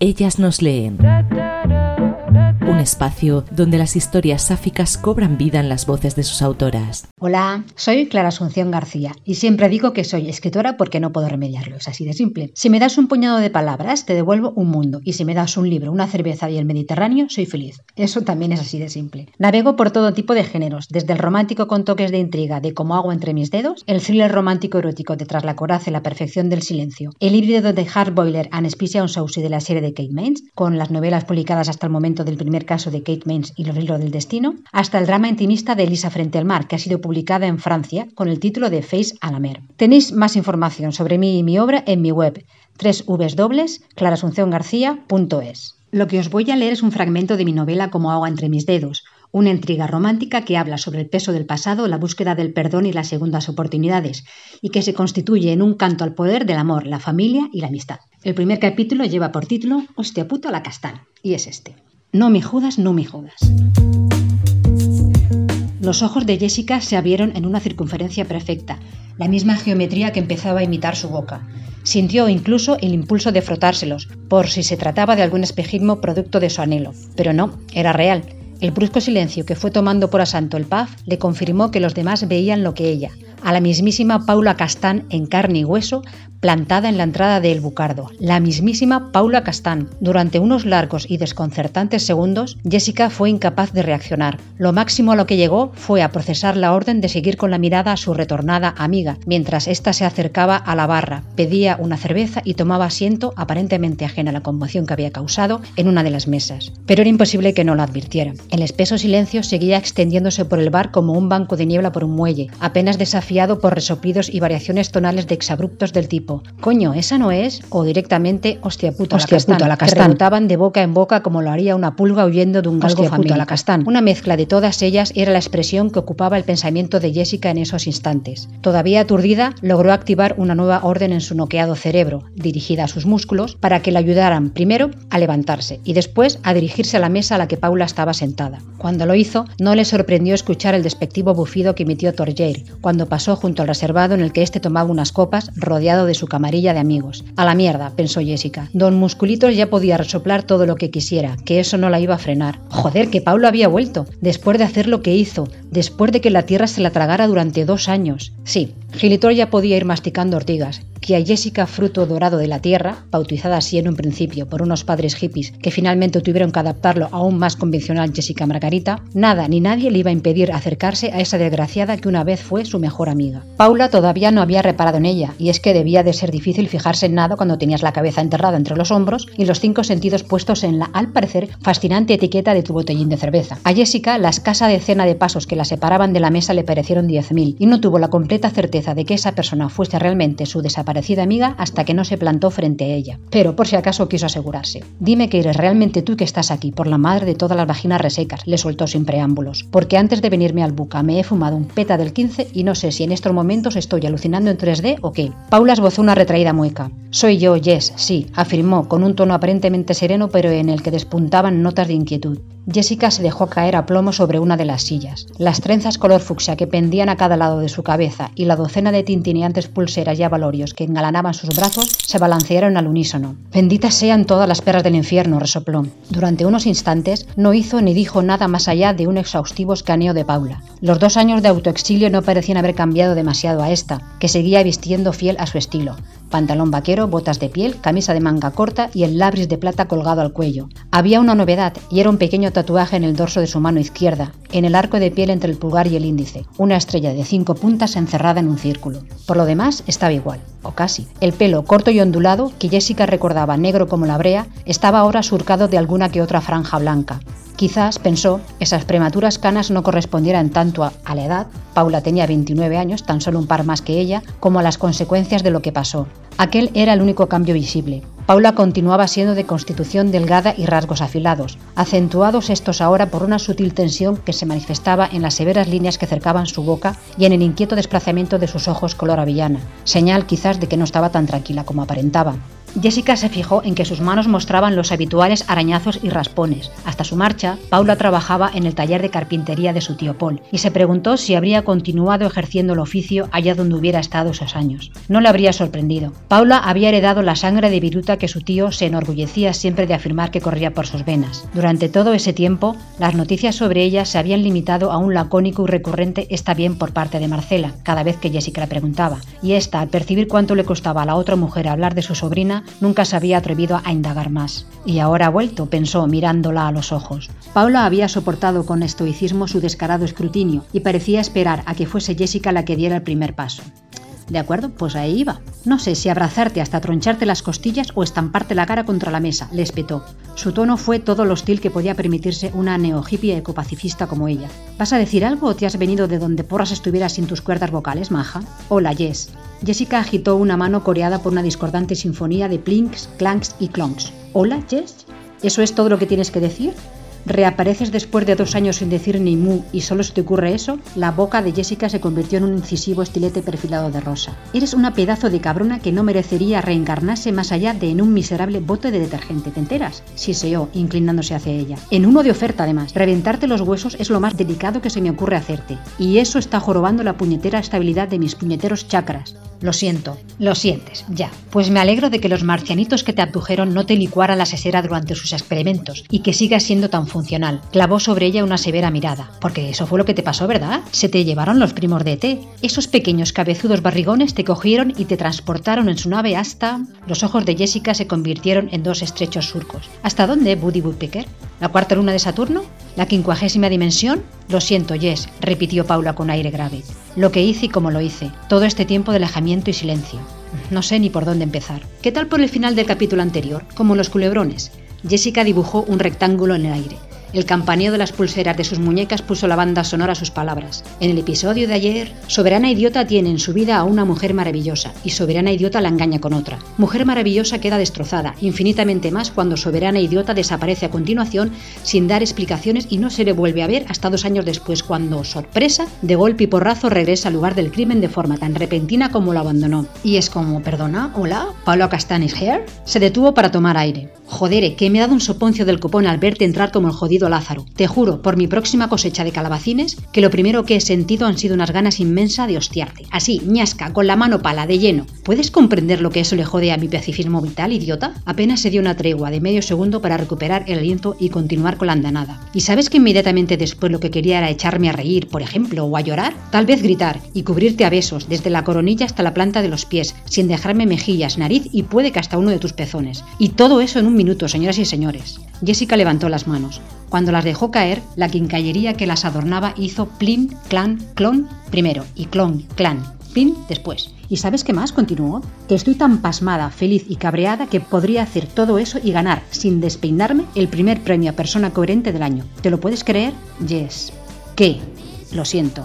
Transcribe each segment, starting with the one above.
Ellas nos leen. Un espacio donde las historias sáficas cobran vida en las voces de sus autoras. Hola, soy Clara Asunción García y siempre digo que soy escritora porque no puedo remediarlo, es así de simple. Si me das un puñado de palabras, te devuelvo un mundo y si me das un libro, una cerveza y el Mediterráneo, soy feliz. Eso también es así de simple. Navego por todo tipo de géneros, desde el romántico con toques de intriga de como hago entre mis dedos, el thriller romántico erótico detrás la coraza y la perfección del silencio, el híbrido de Hard Boiler and Spicia on de la serie de Kate Mains, con las novelas publicadas hasta el momento del primer caso de Kate Mains y los libros del destino, hasta el drama intimista de Elisa frente al mar, que ha sido publicada en Francia con el título de Face a la mer. Tenéis más información sobre mí y mi obra en mi web www.clarasunciongarcía.es. Lo que os voy a leer es un fragmento de mi novela Como agua entre mis dedos, una intriga romántica que habla sobre el peso del pasado, la búsqueda del perdón y las segundas oportunidades, y que se constituye en un canto al poder del amor, la familia y la amistad. El primer capítulo lleva por título Hostia puta la castán, y es este. No me jodas, no me jodas. Los ojos de Jessica se abrieron en una circunferencia perfecta, la misma geometría que empezaba a imitar su boca. Sintió incluso el impulso de frotárselos, por si se trataba de algún espejismo producto de su anhelo. Pero no, era real. El brusco silencio que fue tomando por asanto el pub le confirmó que los demás veían lo que ella, a la mismísima Paula Castán en carne y hueso, plantada en la entrada de El Bucardo, la mismísima Paula Castán. Durante unos largos y desconcertantes segundos, Jessica fue incapaz de reaccionar. Lo máximo a lo que llegó fue a procesar la orden de seguir con la mirada a su retornada amiga, mientras ésta se acercaba a la barra, pedía una cerveza y tomaba asiento, aparentemente ajena a la conmoción que había causado, en una de las mesas. Pero era imposible que no lo advirtiera. El espeso silencio seguía extendiéndose por el bar como un banco de niebla por un muelle, apenas desafiado por resoplidos y variaciones tonales de exabruptos del tipo coño, esa no es, o directamente, hostia puta hostia, la la castán, de boca en boca como lo haría una pulga huyendo de un galgo hostia, la castán. Una mezcla de todas ellas era la expresión que ocupaba el pensamiento de Jessica en esos instantes. Todavía aturdida, logró activar una nueva orden en su noqueado cerebro, dirigida a sus músculos, para que le ayudaran primero a levantarse y después a dirigirse a la mesa a la que Paula estaba sentada. Cuando lo hizo, no le sorprendió escuchar el despectivo bufido que emitió Torjeir cuando pasó junto al reservado en el que éste tomaba unas copas rodeado de su camarilla de amigos. A la mierda, pensó Jessica. Don Musculitos ya podía resoplar todo lo que quisiera, que eso no la iba a frenar. Joder, que Paulo había vuelto, después de hacer lo que hizo, después de que la tierra se la tragara durante dos años. Sí, Gilitor ya podía ir masticando ortigas, que a Jessica Fruto Dorado de la Tierra, bautizada así en un principio por unos padres hippies que finalmente tuvieron que adaptarlo a un más convencional Jessica Margarita, nada ni nadie le iba a impedir acercarse a esa desgraciada que una vez fue su mejor amiga. Paula todavía no había reparado en ella, y es que debía de ser difícil fijarse en nada cuando tenías la cabeza enterrada entre los hombros y los cinco sentidos puestos en la, al parecer, fascinante etiqueta de tu botellín de cerveza. A Jessica, la escasa decena de pasos que la separaban de la mesa le parecieron diez mil, y no tuvo la completa certeza de que esa persona fuese realmente su desaparecida amiga hasta que no se plantó frente a ella. Pero por si acaso quiso asegurarse. Dime que eres realmente tú que estás aquí, por la madre de todas las vaginas resecas, le soltó sin preámbulos. Porque antes de venirme al buca me he fumado un peta del 15 y no sé si en estos momentos estoy alucinando en 3D o qué. Paula esbozó una retraída mueca. Soy yo, Jess, sí, afirmó, con un tono aparentemente sereno pero en el que despuntaban notas de inquietud. Jessica se dejó caer a plomo sobre una de las sillas. Las trenzas color fucsia que pendían a cada lado de su cabeza y la docena de tintineantes pulseras y abalorios que engalanaban sus brazos se balancearon al unísono. Benditas sean todas las perras del infierno, resopló. Durante unos instantes no hizo ni dijo nada más allá de un exhaustivo escaneo de Paula. Los dos años de autoexilio no parecían haber cambiado demasiado a esta, que seguía vistiendo fiel a su estilo pantalón vaquero, botas de piel, camisa de manga corta y el labris de plata colgado al cuello. Había una novedad y era un pequeño tatuaje en el dorso de su mano izquierda, en el arco de piel entre el pulgar y el índice, una estrella de cinco puntas encerrada en un círculo. Por lo demás, estaba igual, o casi. El pelo corto y ondulado, que Jessica recordaba negro como la brea, estaba ahora surcado de alguna que otra franja blanca. Quizás, pensó, esas prematuras canas no correspondieran tanto a, la edad, Paula tenía 29 años, tan solo un par más que ella, como a las consecuencias de lo que pasó. Aquel era el único cambio visible. Paula continuaba siendo de constitución delgada y rasgos afilados, acentuados estos ahora por una sutil tensión que se manifestaba en las severas líneas que cercaban su boca y en el inquieto desplazamiento de sus ojos color avellana, señal quizás de que no estaba tan tranquila como aparentaba. Jessica se fijó en que sus manos mostraban los habituales arañazos y raspones. Hasta su marcha, Paula trabajaba en el taller de carpintería de su tío Paul y se preguntó si habría continuado ejerciendo el oficio allá donde hubiera estado esos años. No le habría sorprendido. Paula había heredado la sangre de viruta que su tío se enorgullecía siempre de afirmar que corría por sus venas. Durante todo ese tiempo, las noticias sobre ella se habían limitado a un lacónico y recurrente está bien por parte de Marcela, cada vez que Jessica le preguntaba, y esta, al percibir cuánto le costaba a la otra mujer hablar de su sobrina, nunca se había atrevido a indagar más. Y ahora ha vuelto, pensó, mirándola a los ojos. Paula había soportado con estoicismo su descarado escrutinio y parecía esperar a que fuese Jessica la que diera el primer paso. De acuerdo, pues ahí iba. No sé si abrazarte hasta troncharte las costillas o estamparte la cara contra la mesa, le espetó. Su tono fue todo lo hostil que podía permitirse una neo-hippie ecopacifista como ella. ¿Vas a decir algo o te has venido de donde porras estuvieras sin tus cuerdas vocales, maja? Hola, Jess. Jessica agitó una mano coreada por una discordante sinfonía de plinks, clanks y clonks. ¿Hola, Jess? ¿Eso es todo lo que tienes que decir? Reapareces después de dos años sin decir ni mu y solo se te ocurre eso, la boca de Jessica se convirtió en un incisivo estilete perfilado de rosa. Eres una pedazo de cabrona que no merecería reencarnarse más allá de en un miserable bote de detergente, ¿te enteras? Siseó, inclinándose hacia ella. En uno de oferta, además. Reventarte los huesos es lo más delicado que se me ocurre hacerte. Y eso está jorobando la puñetera estabilidad de mis puñeteros chakras. Lo siento, lo sientes, ya. Pues me alegro de que los marcianitos que te abdujeron no te licuaran la sesera durante sus experimentos y que sigas siendo tan funcional. Clavó sobre ella una severa mirada. Porque eso fue lo que te pasó, ¿verdad? Se te llevaron los primos de ET. Esos pequeños cabezudos barrigones te cogieron y te transportaron en su nave hasta... Los ojos de Jessica se convirtieron en dos estrechos surcos. ¿Hasta dónde, Buddy Woodpecker? ¿La cuarta luna de Saturno? ¿La quincuagésima dimensión? Lo siento, Jess, repitió Paula con aire grave. Lo que hice y cómo lo hice. Todo este tiempo de alejamiento y silencio. No sé ni por dónde empezar. ¿Qué tal por el final del capítulo anterior? Como los culebrones. Jessica dibujó un rectángulo en el aire. El campaneo de las pulseras de sus muñecas puso la banda sonora a sus palabras. En el episodio de ayer, Soberana Idiota tiene en su vida a una mujer maravillosa y Soberana Idiota la engaña con otra. Mujer maravillosa queda destrozada, infinitamente más cuando Soberana Idiota desaparece a continuación sin dar explicaciones y no se le vuelve a ver hasta dos años después cuando, sorpresa, de golpe y porrazo regresa al lugar del crimen de forma tan repentina como lo abandonó. Y es como, perdona, hola, Pablo Castanis here. Se detuvo para tomar aire. Jodere, que me ha dado un soponcio del copón al verte entrar como el jodido Lázaro. Te juro, por mi próxima cosecha de calabacines, que lo primero que he sentido han sido unas ganas inmensas de hostiarte. Así, ñasca, con la mano pala, de lleno. ¿Puedes comprender lo que eso le jode a mi pacifismo vital, idiota? Apenas se dio una tregua de medio segundo para recuperar el aliento y continuar con la andanada. ¿Y sabes que inmediatamente después lo que quería era echarme a reír, por ejemplo, o a llorar? Tal vez gritar y cubrirte a besos, desde la coronilla hasta la planta de los pies, sin dejarme mejillas, nariz y puede que hasta uno de tus pezones. Y todo eso en un minuto, señoras y señores. Jessica levantó las manos. Cuando las dejó caer, la quincallería que las adornaba hizo plin, clan, clon primero y clon, clan, plin después. ¿Y sabes qué más? continuó. Que estoy tan pasmada, feliz y cabreada que podría hacer todo eso y ganar, sin despeinarme, el primer premio a persona coherente del año. ¿Te lo puedes creer? Yes. ¿Qué? Lo siento.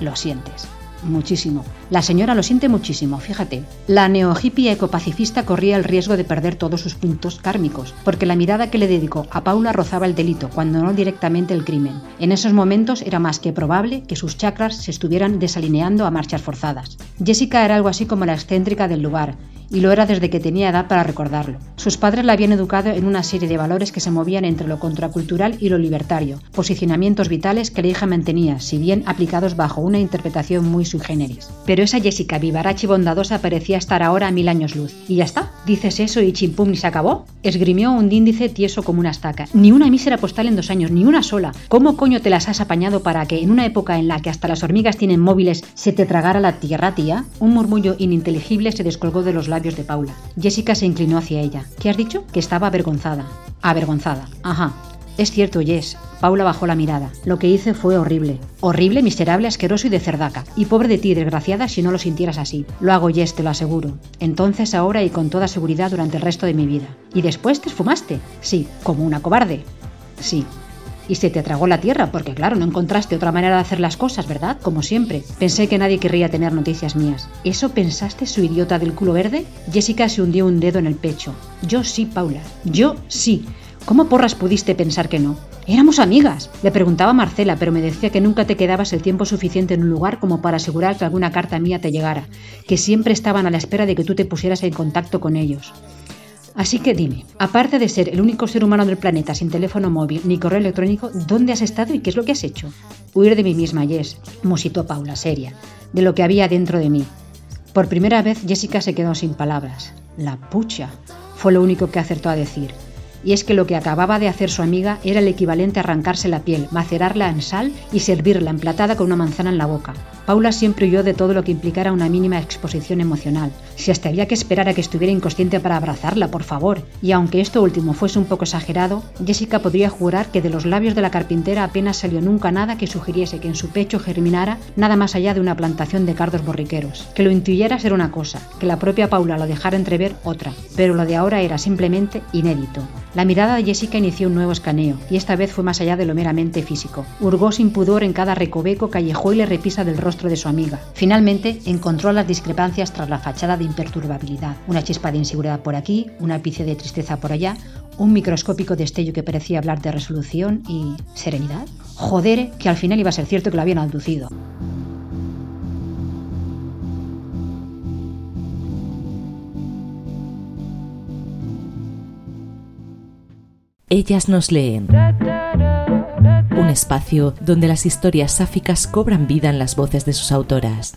Lo sientes muchísimo. La señora lo siente muchísimo, fíjate. La neo-hippie ecopacifista corría el riesgo de perder todos sus puntos kármicos, porque la mirada que le dedicó a Paula rozaba el delito, cuando no directamente el crimen. En esos momentos era más que probable que sus chakras se estuvieran desalineando a marchas forzadas. Jessica era algo así como la excéntrica del lugar, y lo era desde que tenía edad para recordarlo. Sus padres la habían educado en una serie de valores que se movían entre lo contracultural y lo libertario, posicionamientos vitales que la hija mantenía, si bien aplicados bajo una interpretación muy sui generis. Pero esa Jessica vivaracha y bondadosa parecía estar ahora a mil años luz. ¿Y ya está? ¿Dices eso y chimpum ni se acabó? Esgrimió un índice tieso como una estaca. Ni una mísera postal en dos años, ni una sola. ¿Cómo coño te las has apañado para que en una época en la que hasta las hormigas tienen móviles se te tragara la tierra, tía? Un murmullo ininteligible se descolgó de los labios de Paula. Jessica se inclinó hacia ella. ¿Qué has dicho? Que estaba avergonzada. Avergonzada. Ajá. Es cierto, Jess. Paula bajó la mirada. Lo que hice fue horrible. Horrible, miserable, asqueroso y de cerdaca. Y pobre de ti, desgraciada, si no lo sintieras así. Lo hago, Jess, te lo aseguro. Entonces, ahora y con toda seguridad durante el resto de mi vida. ¿Y después te esfumaste? Sí, como una cobarde. Sí, y se te tragó la tierra, porque claro, no encontraste otra manera de hacer las cosas, ¿verdad? Como siempre. Pensé que nadie querría tener noticias mías. ¿Eso pensaste, su idiota del culo verde? Jessica se hundió un dedo en el pecho. Yo sí, Paula. Yo sí. ¿Cómo porras pudiste pensar que no? Éramos amigas. Le preguntaba Marcela, pero me decía que nunca te quedabas el tiempo suficiente en un lugar como para asegurar que alguna carta mía te llegara, que siempre estaban a la espera de que tú te pusieras en contacto con ellos. Así que dime, aparte de ser el único ser humano del planeta sin teléfono móvil ni correo electrónico, ¿dónde has estado y qué es lo que has hecho? Huir de mí misma, Jess, musitó Paula, seria, de lo que había dentro de mí. Por primera vez Jessica se quedó sin palabras. La pucha, fue lo único que acertó a decir y es que lo que acababa de hacer su amiga era el equivalente a arrancarse la piel, macerarla en sal y servirla emplatada con una manzana en la boca. Paula siempre huyó de todo lo que implicara una mínima exposición emocional. Si hasta había que esperar a que estuviera inconsciente para abrazarla, por favor. Y aunque esto último fuese un poco exagerado, Jessica podría jurar que de los labios de la carpintera apenas salió nunca nada que sugiriese que en su pecho germinara nada más allá de una plantación de cardos borriqueros. Que lo intuyera ser una cosa, que la propia Paula lo dejara entrever otra, pero lo de ahora era simplemente inédito. La mirada de Jessica inició un nuevo escaneo, y esta vez fue más allá de lo meramente físico. Hurgó sin pudor en cada recoveco, callejó y le repisa del rostro de su amiga. Finalmente, encontró las discrepancias tras la fachada de imperturbabilidad. Una chispa de inseguridad por aquí, una ápice de tristeza por allá, un microscópico destello que parecía hablar de resolución y... ¿serenidad? Joder, que al final iba a ser cierto que lo habían abducido. Ellas nos leen. Un espacio donde las historias sáficas cobran vida en las voces de sus autoras.